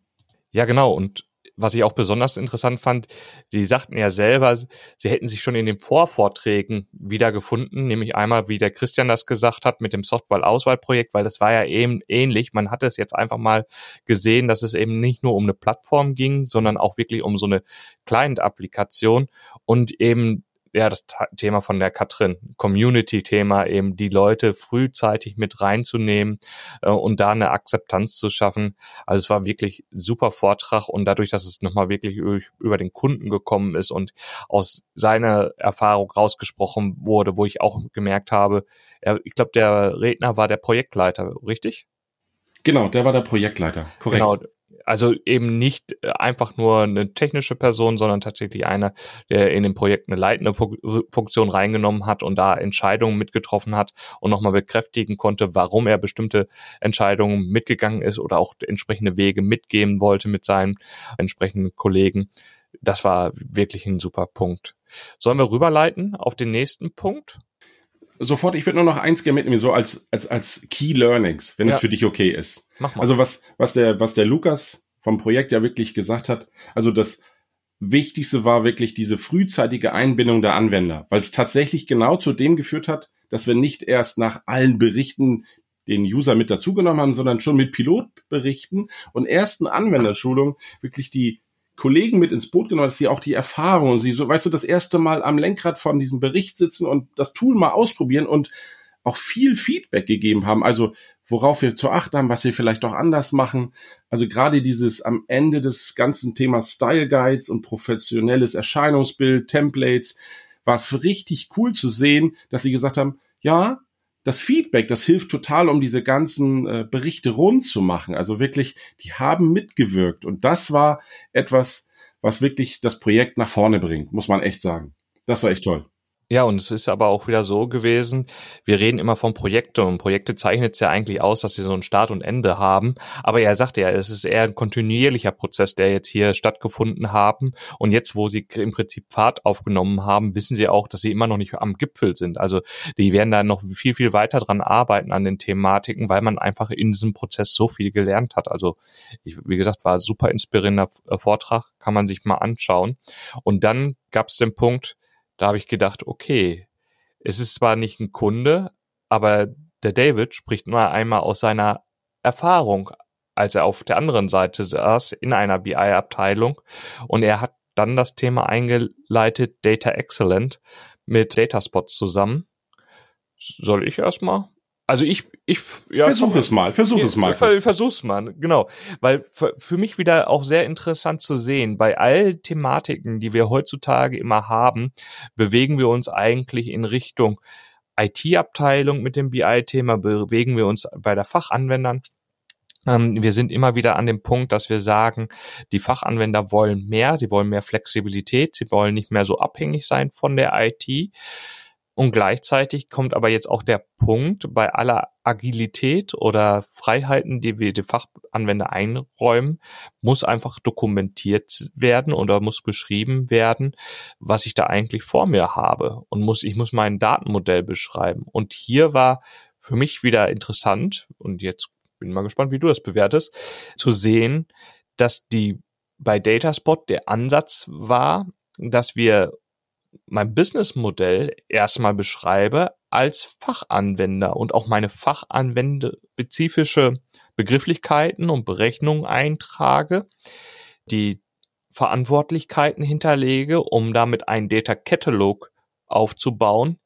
Ja, genau. Und was ich auch besonders interessant fand, Sie sagten ja selber, Sie hätten sich schon in den Vorvorträgen wiedergefunden, nämlich einmal, wie der Christian das gesagt hat, mit dem Software-Auswahlprojekt, weil das war ja eben ähnlich. Man hat es jetzt einfach mal gesehen, dass es eben nicht nur um eine Plattform ging, sondern auch wirklich um so eine Client-Applikation und eben ja, das Thema von der Katrin, Community-Thema, eben die Leute frühzeitig mit reinzunehmen äh, und da eine Akzeptanz zu schaffen. Also es war wirklich super Vortrag und dadurch, dass es nochmal wirklich über den Kunden gekommen ist und aus seiner Erfahrung rausgesprochen wurde, wo ich auch gemerkt habe, ich glaube, der Redner war der Projektleiter, richtig? Genau, der war der Projektleiter, korrekt. Genau, also eben nicht äh, einfach nur eine technische Person, sondern tatsächlich einer, der in dem Projekt eine leitende Funktion reingenommen hat und da Entscheidungen mitgetroffen hat und nochmal bekräftigen konnte, warum er bestimmte Entscheidungen mitgegangen ist oder auch entsprechende Wege mitgeben wollte mit seinen entsprechenden Kollegen. Das war wirklich ein super Punkt. Sollen wir rüberleiten auf den nächsten Punkt? Sofort, ich würde nur noch eins gerne mitnehmen, so als, als, als Key Learnings, wenn ja. es für dich okay ist. Mach mal. Also was, was der, was der Lukas vom Projekt ja wirklich gesagt hat, also das Wichtigste war wirklich diese frühzeitige Einbindung der Anwender, weil es tatsächlich genau zu dem geführt hat, dass wir nicht erst nach allen Berichten den User mit dazugenommen haben, sondern schon mit Pilotberichten und ersten Anwenderschulungen wirklich die Kollegen mit ins Boot genommen, dass sie auch die Erfahrung sie so, weißt du, das erste Mal am Lenkrad von diesem Bericht sitzen und das Tool mal ausprobieren und auch viel Feedback gegeben haben. Also worauf wir zu achten haben, was wir vielleicht auch anders machen. Also gerade dieses am Ende des ganzen Themas Style Guides und professionelles Erscheinungsbild, Templates, war es richtig cool zu sehen, dass sie gesagt haben, ja, das Feedback, das hilft total, um diese ganzen äh, Berichte rund zu machen. Also wirklich, die haben mitgewirkt. Und das war etwas, was wirklich das Projekt nach vorne bringt, muss man echt sagen. Das war echt toll. Ja, und es ist aber auch wieder so gewesen, wir reden immer von Projekten und Projekte zeichnet es ja eigentlich aus, dass sie so ein Start und Ende haben. Aber er sagte ja, es ist eher ein kontinuierlicher Prozess, der jetzt hier stattgefunden haben. Und jetzt, wo sie im Prinzip Fahrt aufgenommen haben, wissen sie auch, dass sie immer noch nicht am Gipfel sind. Also die werden da noch viel, viel weiter dran arbeiten an den Thematiken, weil man einfach in diesem Prozess so viel gelernt hat. Also ich, wie gesagt, war super inspirierender Vortrag, kann man sich mal anschauen. Und dann gab es den Punkt, da habe ich gedacht, okay, es ist zwar nicht ein Kunde, aber der David spricht nur einmal aus seiner Erfahrung, als er auf der anderen Seite saß in einer BI-Abteilung und er hat dann das Thema eingeleitet Data Excellent mit Dataspots zusammen. Soll ich erstmal? Also ich, ich, ja. Versuch es mal, versuch es mal. Ver, versuch's mal, genau. Weil für, für mich wieder auch sehr interessant zu sehen, bei all Thematiken, die wir heutzutage immer haben, bewegen wir uns eigentlich in Richtung IT-Abteilung mit dem BI-Thema, bewegen wir uns bei der Fachanwendern. Ähm, wir sind immer wieder an dem Punkt, dass wir sagen, die Fachanwender wollen mehr, sie wollen mehr Flexibilität, sie wollen nicht mehr so abhängig sein von der IT. Und gleichzeitig kommt aber jetzt auch der Punkt, bei aller Agilität oder Freiheiten, die wir den Fachanwender einräumen, muss einfach dokumentiert werden oder muss beschrieben werden, was ich da eigentlich vor mir habe. Und muss, ich muss mein Datenmodell beschreiben. Und hier war für mich wieder interessant, und jetzt bin mal gespannt, wie du das bewertest, zu sehen, dass die bei Dataspot der Ansatz war, dass wir mein Businessmodell erstmal beschreibe als Fachanwender und auch meine fachanwendespezifische Begrifflichkeiten und Berechnungen eintrage, die Verantwortlichkeiten hinterlege, um damit einen Data Catalog aufzubauen,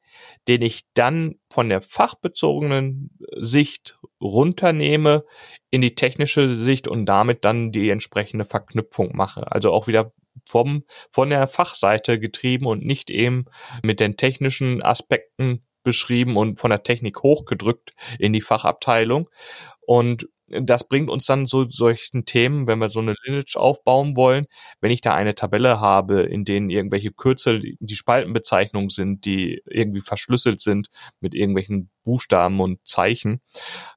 den ich dann von der fachbezogenen Sicht runternehme in die technische Sicht und damit dann die entsprechende Verknüpfung mache. Also auch wieder vom, von der Fachseite getrieben und nicht eben mit den technischen Aspekten beschrieben und von der Technik hochgedrückt in die Fachabteilung. Und das bringt uns dann so solchen Themen, wenn wir so eine Lineage aufbauen wollen, wenn ich da eine Tabelle habe, in denen irgendwelche Kürzel die Spaltenbezeichnungen sind, die irgendwie verschlüsselt sind mit irgendwelchen Buchstaben und Zeichen,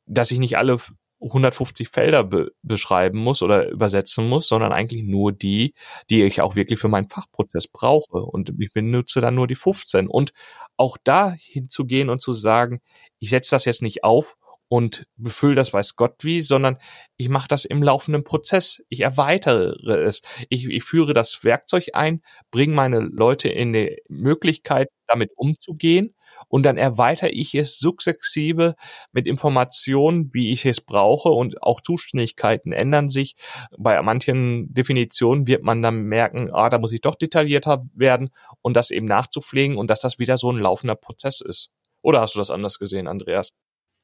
dass ich nicht alle 150 Felder be beschreiben muss oder übersetzen muss, sondern eigentlich nur die, die ich auch wirklich für meinen Fachprozess brauche. Und ich benutze dann nur die 15. Und auch da hinzugehen und zu sagen, ich setze das jetzt nicht auf und befülle das weiß Gott wie, sondern ich mache das im laufenden Prozess. Ich erweitere es. Ich, ich führe das Werkzeug ein, bringe meine Leute in die Möglichkeit, damit umzugehen und dann erweitere ich es sukzessive mit Informationen, wie ich es brauche und auch Zuständigkeiten ändern sich. Bei manchen Definitionen wird man dann merken, ah, da muss ich doch detaillierter werden und das eben nachzupflegen und dass das wieder so ein laufender Prozess ist. Oder hast du das anders gesehen, Andreas?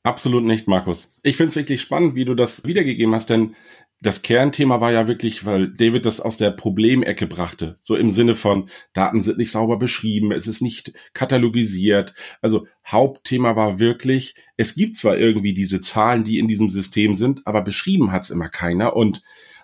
Absolut nicht, Markus. Ich finde es wirklich spannend, wie du das wiedergegeben hast, denn das Kernthema war ja wirklich, weil David das aus der Problemecke brachte. So im Sinne von, Daten sind nicht sauber beschrieben, es ist nicht katalogisiert. Also Hauptthema war wirklich, es gibt zwar irgendwie diese Zahlen, die in diesem System sind, aber beschrieben hat es immer keiner. Und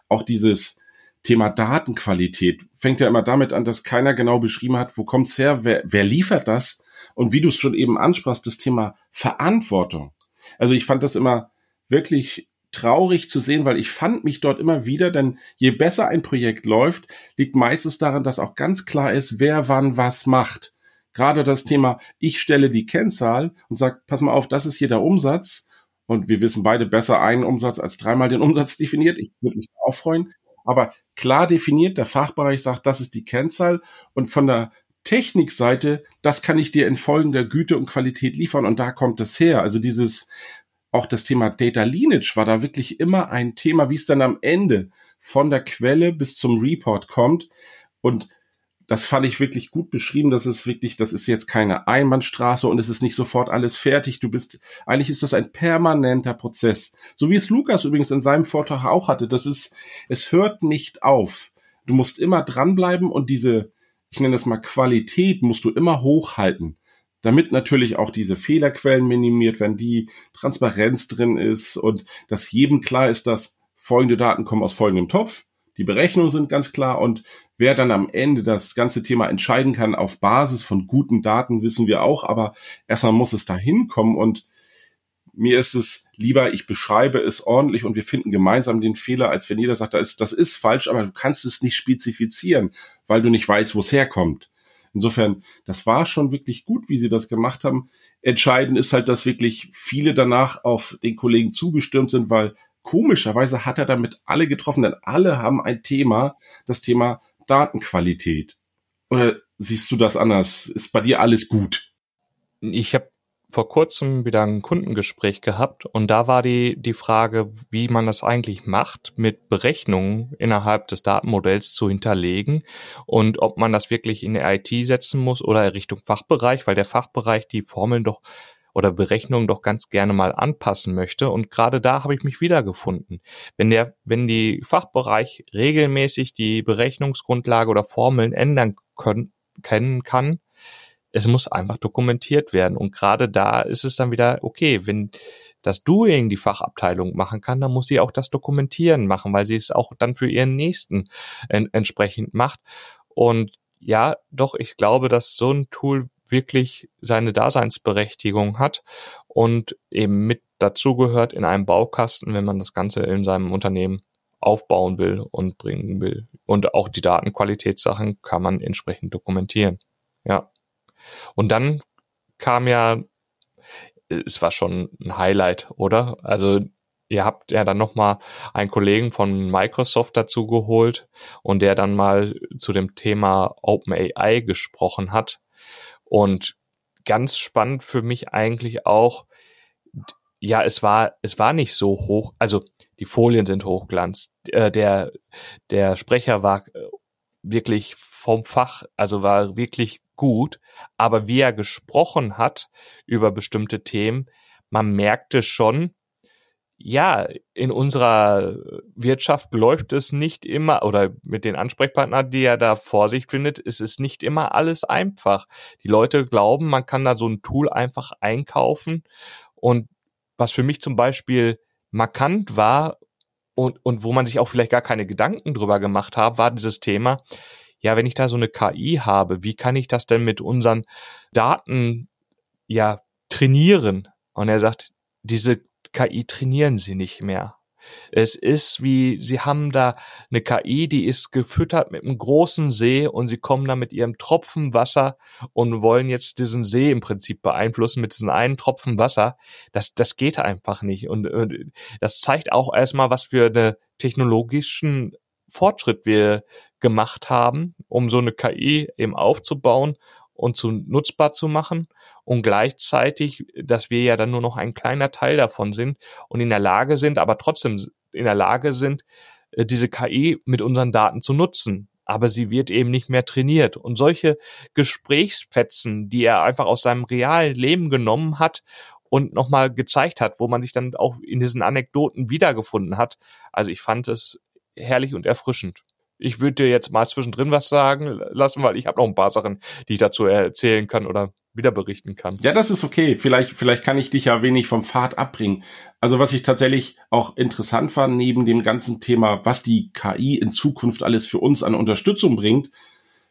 auch dieses Thema Datenqualität fängt ja immer damit an, dass keiner genau beschrieben hat, wo kommt's her, wer, wer liefert das? Und wie du es schon eben ansprachst, das Thema Verantwortung. Also ich fand das immer wirklich traurig zu sehen, weil ich fand mich dort immer wieder, denn je besser ein Projekt läuft, liegt meistens daran, dass auch ganz klar ist, wer wann was macht. Gerade das Thema, ich stelle die Kennzahl und sage, pass mal auf, das ist hier der Umsatz. Und wir wissen beide besser einen Umsatz als dreimal den Umsatz [LAUGHS] definiert. Ich würde mich auch freuen. Aber klar definiert, der Fachbereich sagt, das ist die Kennzahl. Und von der Technikseite, das kann ich dir in folgender Güte und Qualität liefern und da kommt es her. Also dieses, auch das Thema Data Lineage war da wirklich immer ein Thema, wie es dann am Ende von der Quelle bis zum Report kommt. Und das fand ich wirklich gut beschrieben. Das ist wirklich, das ist jetzt keine Einbahnstraße und es ist nicht sofort alles fertig. Du bist, eigentlich ist das ein permanenter Prozess. So wie es Lukas übrigens in seinem Vortrag auch hatte. Das ist, es hört nicht auf. Du musst immer dranbleiben und diese, ich nenne das mal Qualität, musst du immer hochhalten, damit natürlich auch diese Fehlerquellen minimiert werden, die Transparenz drin ist und dass jedem klar ist, dass folgende Daten kommen aus folgendem Topf, die Berechnungen sind ganz klar und wer dann am Ende das ganze Thema entscheiden kann auf Basis von guten Daten, wissen wir auch, aber erstmal muss es dahin kommen und mir ist es lieber, ich beschreibe es ordentlich und wir finden gemeinsam den Fehler, als wenn jeder sagt, das ist, das ist falsch, aber du kannst es nicht spezifizieren, weil du nicht weißt, wo es herkommt. Insofern, das war schon wirklich gut, wie sie das gemacht haben. Entscheidend ist halt, dass wirklich viele danach auf den Kollegen zugestürmt sind, weil komischerweise hat er damit alle getroffen, denn alle haben ein Thema, das Thema Datenqualität. Oder siehst du das anders? Ist bei dir alles gut? Ich habe vor kurzem wieder ein Kundengespräch gehabt und da war die, die Frage, wie man das eigentlich macht, mit Berechnungen innerhalb des Datenmodells zu hinterlegen und ob man das wirklich in der IT setzen muss oder Richtung Fachbereich, weil der Fachbereich die Formeln doch oder Berechnungen doch ganz gerne mal anpassen möchte. Und gerade da habe ich mich wiedergefunden. Wenn der, wenn die Fachbereich regelmäßig die Berechnungsgrundlage oder Formeln ändern können, kennen kann, es muss einfach dokumentiert werden. Und gerade da ist es dann wieder, okay, wenn das Doing die Fachabteilung machen kann, dann muss sie auch das Dokumentieren machen, weil sie es auch dann für ihren Nächsten en entsprechend macht. Und ja, doch, ich glaube, dass so ein Tool wirklich seine Daseinsberechtigung hat und eben mit dazugehört in einem Baukasten, wenn man das Ganze in seinem Unternehmen aufbauen will und bringen will. Und auch die Datenqualitätssachen kann man entsprechend dokumentieren. Ja. Und dann kam ja, es war schon ein Highlight, oder? Also ihr habt ja dann nochmal einen Kollegen von Microsoft dazu geholt und der dann mal zu dem Thema OpenAI gesprochen hat. Und ganz spannend für mich eigentlich auch, ja, es war, es war nicht so hoch, also die Folien sind hochglanz. Äh, der, der Sprecher war wirklich vom Fach, also war wirklich gut, aber wie er gesprochen hat über bestimmte Themen, man merkte schon, ja, in unserer Wirtschaft läuft es nicht immer, oder mit den Ansprechpartnern, die er da vor sich findet, ist es nicht immer alles einfach. Die Leute glauben, man kann da so ein Tool einfach einkaufen. Und was für mich zum Beispiel markant war und, und wo man sich auch vielleicht gar keine Gedanken drüber gemacht hat, war dieses Thema, ja, wenn ich da so eine KI habe, wie kann ich das denn mit unseren Daten ja trainieren? Und er sagt, diese KI trainieren sie nicht mehr. Es ist wie, sie haben da eine KI, die ist gefüttert mit einem großen See und sie kommen da mit ihrem Tropfen Wasser und wollen jetzt diesen See im Prinzip beeinflussen mit diesem einen Tropfen Wasser. Das, das geht einfach nicht. Und, und das zeigt auch erstmal, was für eine technologischen Fortschritt wir gemacht haben, um so eine KI eben aufzubauen und zu nutzbar zu machen und gleichzeitig, dass wir ja dann nur noch ein kleiner Teil davon sind und in der Lage sind, aber trotzdem in der Lage sind, äh, diese KI mit unseren Daten zu nutzen. Aber sie wird eben nicht mehr trainiert. Und solche Gesprächsfetzen, die er einfach aus seinem realen Leben genommen hat und nochmal gezeigt hat, wo man sich dann auch in diesen Anekdoten wiedergefunden hat. Also ich fand es herrlich und erfrischend ich würde dir jetzt mal zwischendrin was sagen lassen, weil ich habe noch ein paar Sachen, die ich dazu erzählen kann oder wieder berichten kann. Ja, das ist okay. Vielleicht, vielleicht kann ich dich ja wenig vom Pfad abbringen. Also was ich tatsächlich auch interessant fand, neben dem ganzen Thema, was die KI in Zukunft alles für uns an Unterstützung bringt,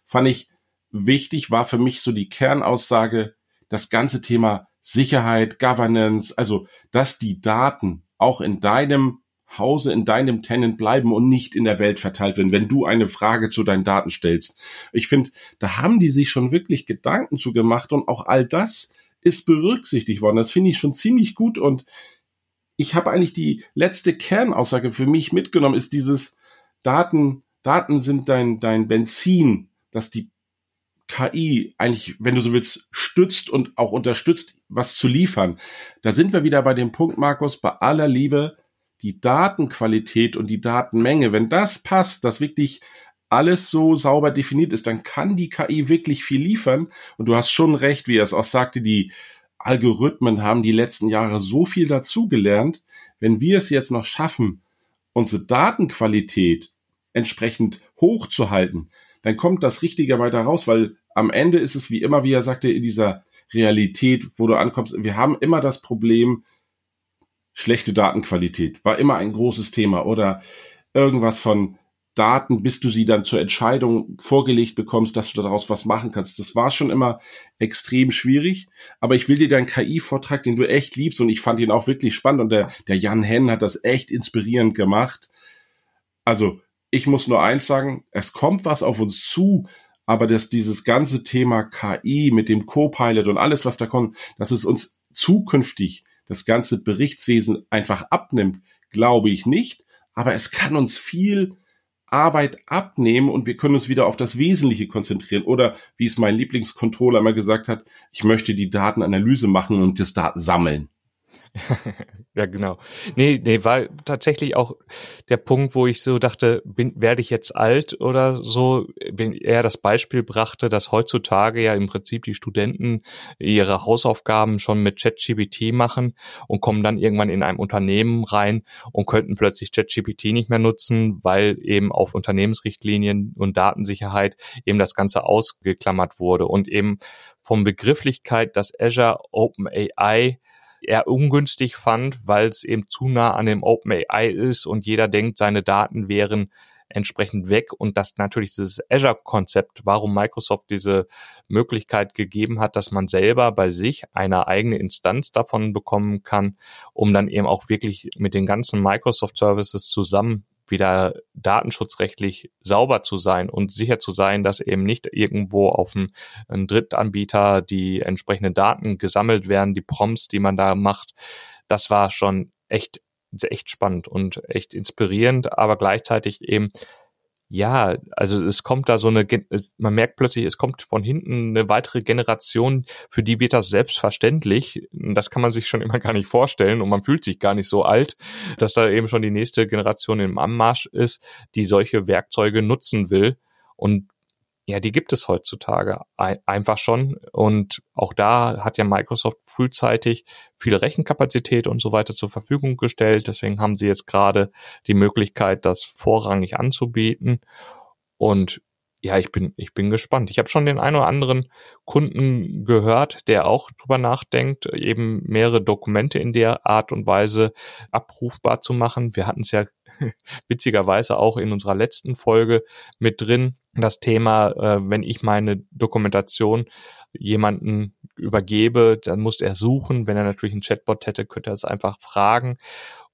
fand ich wichtig, war für mich so die Kernaussage, das ganze Thema Sicherheit, Governance, also dass die Daten auch in deinem Hause in deinem Tenant bleiben und nicht in der Welt verteilt werden, wenn du eine Frage zu deinen Daten stellst. Ich finde, da haben die sich schon wirklich Gedanken zu gemacht und auch all das ist berücksichtigt worden. Das finde ich schon ziemlich gut und ich habe eigentlich die letzte Kernaussage für mich mitgenommen, ist dieses Daten, Daten sind dein, dein Benzin, dass die KI eigentlich, wenn du so willst, stützt und auch unterstützt, was zu liefern. Da sind wir wieder bei dem Punkt, Markus, bei aller Liebe, die Datenqualität und die Datenmenge, wenn das passt, dass wirklich alles so sauber definiert ist, dann kann die KI wirklich viel liefern. Und du hast schon recht, wie er es auch sagte, die Algorithmen haben die letzten Jahre so viel dazugelernt. Wenn wir es jetzt noch schaffen, unsere Datenqualität entsprechend hochzuhalten, dann kommt das Richtige weiter raus, weil am Ende ist es wie immer, wie er sagte, in dieser Realität, wo du ankommst, wir haben immer das Problem, schlechte Datenqualität war immer ein großes Thema oder irgendwas von Daten, bis du sie dann zur Entscheidung vorgelegt bekommst, dass du daraus was machen kannst. Das war schon immer extrem schwierig. Aber ich will dir deinen KI-Vortrag, den du echt liebst, und ich fand ihn auch wirklich spannend. Und der, der Jan Henn hat das echt inspirierend gemacht. Also, ich muss nur eins sagen, es kommt was auf uns zu, aber dass dieses ganze Thema KI mit dem Co-Pilot und alles, was da kommt, dass es uns zukünftig das ganze Berichtswesen einfach abnimmt, glaube ich nicht. Aber es kann uns viel Arbeit abnehmen und wir können uns wieder auf das Wesentliche konzentrieren. Oder wie es mein Lieblingscontroller immer gesagt hat, ich möchte die Datenanalyse machen und das Daten sammeln. [LAUGHS] ja, genau. Nee, nee, war tatsächlich auch der Punkt, wo ich so dachte, bin, werde ich jetzt alt oder so, wenn er das Beispiel brachte, dass heutzutage ja im Prinzip die Studenten ihre Hausaufgaben schon mit ChatGPT machen und kommen dann irgendwann in einem Unternehmen rein und könnten plötzlich ChatGPT nicht mehr nutzen, weil eben auf Unternehmensrichtlinien und Datensicherheit eben das Ganze ausgeklammert wurde und eben vom Begrifflichkeit, dass Azure OpenAI eher ungünstig fand, weil es eben zu nah an dem OpenAI ist und jeder denkt, seine Daten wären entsprechend weg und das natürlich dieses Azure-Konzept, warum Microsoft diese Möglichkeit gegeben hat, dass man selber bei sich eine eigene Instanz davon bekommen kann, um dann eben auch wirklich mit den ganzen Microsoft-Services zusammen wieder datenschutzrechtlich sauber zu sein und sicher zu sein, dass eben nicht irgendwo auf einen, Drittanbieter die entsprechenden Daten gesammelt werden, die Prompts, die man da macht. Das war schon echt, echt spannend und echt inspirierend, aber gleichzeitig eben ja, also es kommt da so eine, man merkt plötzlich, es kommt von hinten eine weitere Generation, für die wird das selbstverständlich. Das kann man sich schon [LAUGHS] immer gar nicht vorstellen und man fühlt sich gar nicht so alt, dass da eben schon die nächste Generation im Anmarsch ist, die solche Werkzeuge nutzen will. Und ja, die gibt es heutzutage einfach schon. Und auch da hat ja Microsoft frühzeitig viele Rechenkapazität und so weiter zur Verfügung gestellt. Deswegen haben sie jetzt gerade die Möglichkeit, das vorrangig anzubieten. Und ja, ich bin, ich bin gespannt. Ich habe schon den einen oder anderen Kunden gehört, der auch drüber nachdenkt, eben mehrere Dokumente in der Art und Weise abrufbar zu machen. Wir hatten es ja [LAUGHS] witzigerweise auch in unserer letzten Folge mit drin, das Thema, äh, wenn ich meine Dokumentation jemanden übergebe, dann muss er suchen. Wenn er natürlich einen Chatbot hätte, könnte er es einfach fragen.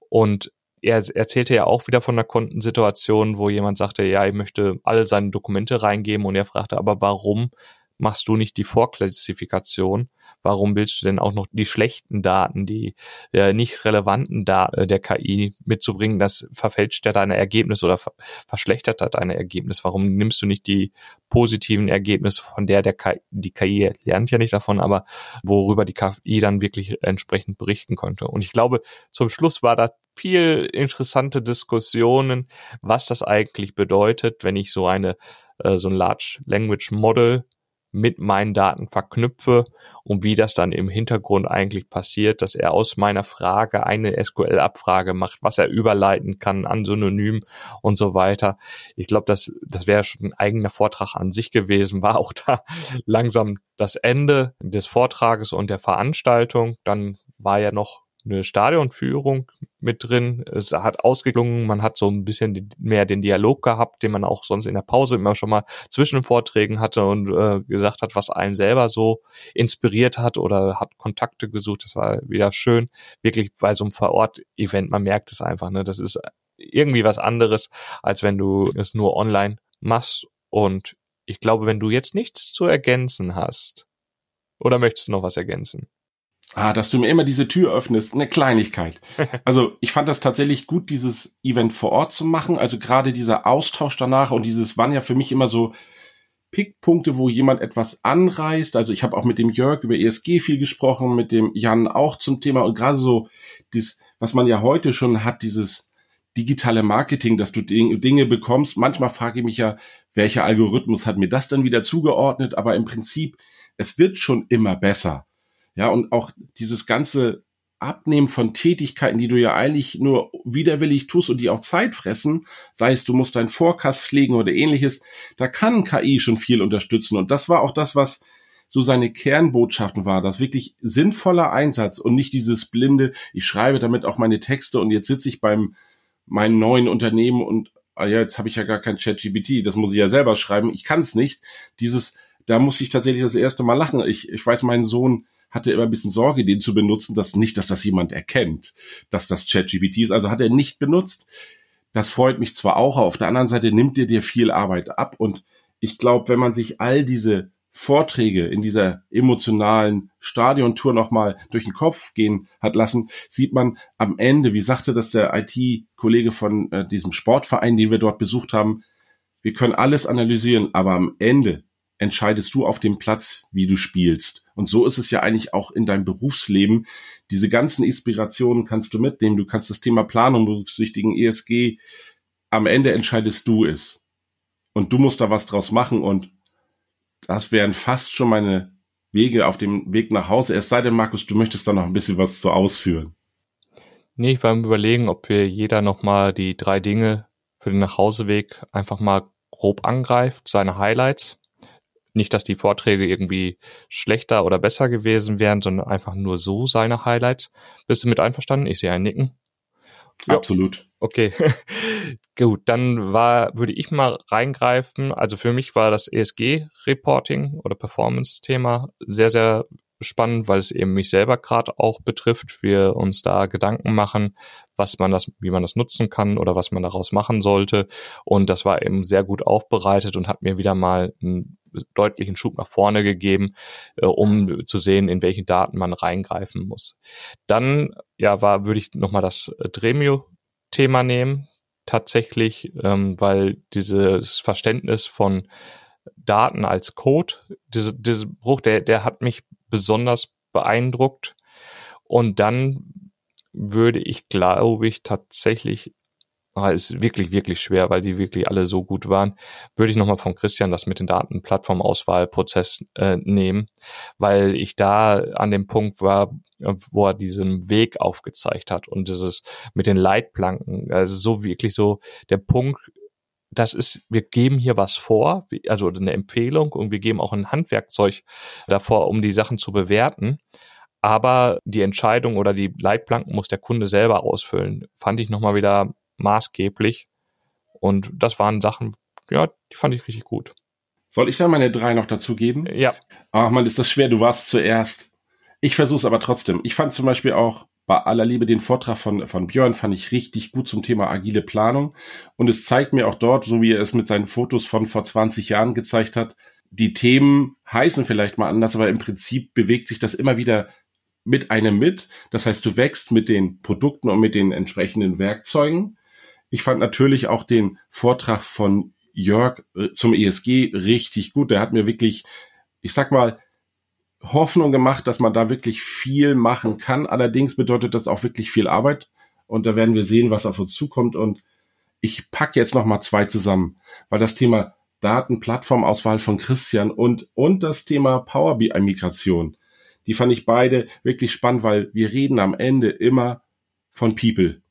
Und er erzählte ja auch wieder von einer Kontensituation, wo jemand sagte, ja, ich möchte alle seine Dokumente reingeben und er fragte, aber warum machst du nicht die Vorklassifikation? Warum willst du denn auch noch die schlechten Daten, die äh, nicht relevanten Daten äh, der KI mitzubringen? Das verfälscht ja deine Ergebnisse oder ver verschlechtert hat deine Ergebnisse. Warum nimmst du nicht die positiven Ergebnisse, von der der KI, die KI lernt ja nicht davon, aber worüber die KI dann wirklich entsprechend berichten konnte? Und ich glaube, zum Schluss war da viel interessante Diskussionen, was das eigentlich bedeutet, wenn ich so eine äh, so ein Large Language Model mit meinen Daten verknüpfe und wie das dann im Hintergrund eigentlich passiert, dass er aus meiner Frage eine SQL-Abfrage macht, was er überleiten kann an Synonym und so weiter. Ich glaube, das, das wäre schon ein eigener Vortrag an sich gewesen, war auch da langsam das Ende des Vortrages und der Veranstaltung. Dann war ja noch eine Stadionführung mit drin. Es hat ausgeklungen, man hat so ein bisschen mehr den Dialog gehabt, den man auch sonst in der Pause immer schon mal zwischen den Vorträgen hatte und äh, gesagt hat, was einen selber so inspiriert hat oder hat Kontakte gesucht. Das war wieder schön, wirklich bei so einem Vor-Ort-Event. Man merkt es einfach, ne? Das ist irgendwie was anderes, als wenn du es nur online machst. Und ich glaube, wenn du jetzt nichts zu ergänzen hast, oder möchtest du noch was ergänzen? Ah, dass du mir immer diese Tür öffnest, eine Kleinigkeit. [LAUGHS] Also ich fand das tatsächlich gut, dieses Event vor Ort zu machen. Also gerade dieser Austausch danach und dieses waren ja für mich immer so Pickpunkte, wo jemand etwas anreißt. Also ich habe auch mit dem Jörg über ESG viel gesprochen, mit dem Jan auch zum Thema und gerade so das, was man ja heute schon hat, dieses digitale Marketing, dass du Dinge bekommst. Manchmal frage ich mich ja, welcher Algorithmus hat mir das dann wieder zugeordnet? Aber im Prinzip, es wird schon immer besser. Ja, und auch dieses ganze Abnehmen von Tätigkeiten, die du ja eigentlich nur widerwillig tust und die auch Zeit fressen, sei es du musst deinen Forecast pflegen oder ähnliches, da kann KI schon viel unterstützen. Und das war auch das, was so seine Kernbotschaften war, das wirklich sinnvoller Einsatz und nicht dieses blinde, ich schreibe damit auch meine Texte und jetzt sitze ich beim meinem neuen Unternehmen und ah ja, jetzt habe ich ja gar kein Chat-GPT, das muss ich ja selber schreiben, ich kann es nicht. Dieses, da muss ich tatsächlich das erste Mal lachen. Ich, ich weiß, mein Sohn hatte immer ein bisschen Sorge, den zu benutzen, dass nicht, dass das jemand erkennt, dass das ChatGPT ist. Also hat er nicht benutzt. Das freut mich zwar auch, auf der anderen Seite nimmt er dir viel Arbeit ab. Und ich glaube, wenn man sich all diese Vorträge in dieser emotionalen Stadiontour nochmal durch den Kopf gehen hat lassen, sieht man am Ende, wie sagte das der IT-Kollege von äh, diesem Sportverein, den wir dort besucht haben, wir können alles analysieren, aber am Ende entscheidest du auf dem Platz, wie du spielst. Und so ist es ja eigentlich auch in deinem Berufsleben. Diese ganzen Inspirationen kannst du mitnehmen. Du kannst das Thema Planung berücksichtigen, ESG. Am Ende entscheidest du es. Und du musst da was draus machen. Und das wären fast schon meine Wege auf dem Weg nach Hause. Es sei denn, Markus, du möchtest da noch ein bisschen was zu ausführen. Nee, ich war im Überlegen, ob wir jeder nochmal die drei Dinge für den Nachhauseweg einfach mal grob angreift, seine Highlights. Nicht, dass die Vorträge irgendwie schlechter oder besser gewesen wären, sondern einfach nur so seine Highlights. Bist du mit einverstanden? Ich sehe ein Nicken. Ja. Absolut. Okay. [LAUGHS] Gut, dann war, würde ich mal reingreifen. Also für mich war das ESG-Reporting oder Performance-Thema sehr, sehr spannend, weil es eben mich selber gerade auch betrifft. Wir uns da Gedanken machen, was man das, wie man das nutzen kann oder was man daraus machen sollte. Und das war eben sehr gut aufbereitet und hat mir wieder mal einen deutlichen Schub nach vorne gegeben, äh, um zu sehen, in welche Daten man reingreifen muss. Dann, ja, war, würde ich nochmal das Dremio-Thema nehmen, tatsächlich, ähm, weil dieses Verständnis von Daten als Code, diese, diese Bruch, der, der hat mich besonders beeindruckt. Und dann würde ich, glaube ich, tatsächlich, ah, ist wirklich, wirklich schwer, weil die wirklich alle so gut waren, würde ich nochmal von Christian das mit den Datenplattformauswahlprozess äh, nehmen, weil ich da an dem Punkt war, wo er diesen Weg aufgezeigt hat und dieses mit den Leitplanken, also so wirklich so der Punkt, das ist, wir geben hier was vor, also eine Empfehlung und wir geben auch ein Handwerkzeug davor, um die Sachen zu bewerten. Aber die Entscheidung oder die Leitplanken muss der Kunde selber ausfüllen. Fand ich nochmal wieder maßgeblich. Und das waren Sachen, ja, die fand ich richtig gut. Soll ich da meine drei noch dazu geben? Ja. Ach man, ist das schwer, du warst zuerst. Ich versuch's aber trotzdem. Ich fand zum Beispiel auch bei aller Liebe den Vortrag von, von Björn fand ich richtig gut zum Thema agile Planung. Und es zeigt mir auch dort, so wie er es mit seinen Fotos von vor 20 Jahren gezeigt hat, die Themen heißen vielleicht mal anders, aber im Prinzip bewegt sich das immer wieder mit einem mit. Das heißt, du wächst mit den Produkten und mit den entsprechenden Werkzeugen. Ich fand natürlich auch den Vortrag von Jörg äh, zum ESG richtig gut. Der hat mir wirklich, ich sag mal, Hoffnung gemacht, dass man da wirklich viel machen kann. Allerdings bedeutet das auch wirklich viel Arbeit. Und da werden wir sehen, was auf uns zukommt. Und ich pack jetzt noch mal zwei zusammen, weil das Thema Datenplattformauswahl von Christian und, und das Thema Power BI Migration, die fand ich beide wirklich spannend, weil wir reden am Ende immer von People.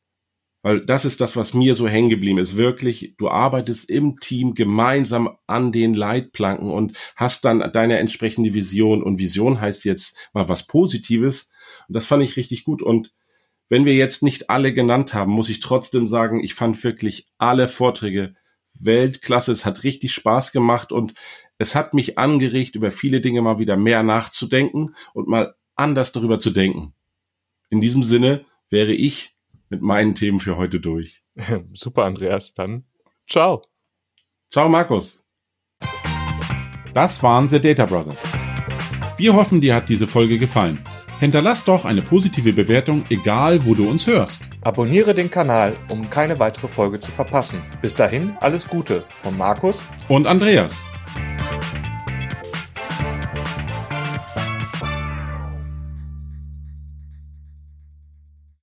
Weil das ist das, was mir so hängen geblieben ist. Wirklich, du arbeitest im Team gemeinsam an den Leitplanken und hast dann deine entsprechende Vision. Und Vision heißt jetzt mal was Positives. Und das fand ich richtig gut. Und wenn wir jetzt nicht alle genannt haben, muss ich trotzdem sagen, ich fand wirklich alle Vorträge Weltklasse. Es hat richtig Spaß gemacht und es hat mich angeregt, über viele Dinge mal wieder mehr nachzudenken und mal anders darüber zu denken. In diesem Sinne wäre ich mit meinen Themen für heute durch. [LAUGHS] Super, Andreas. Dann ciao. Ciao, Markus. Das waren The Data Brothers. Wir hoffen, dir hat diese Folge gefallen. Hinterlass doch eine positive Bewertung, egal wo du uns hörst. Abonniere den Kanal, um keine weitere Folge zu verpassen. Bis dahin, alles Gute von Markus und Andreas.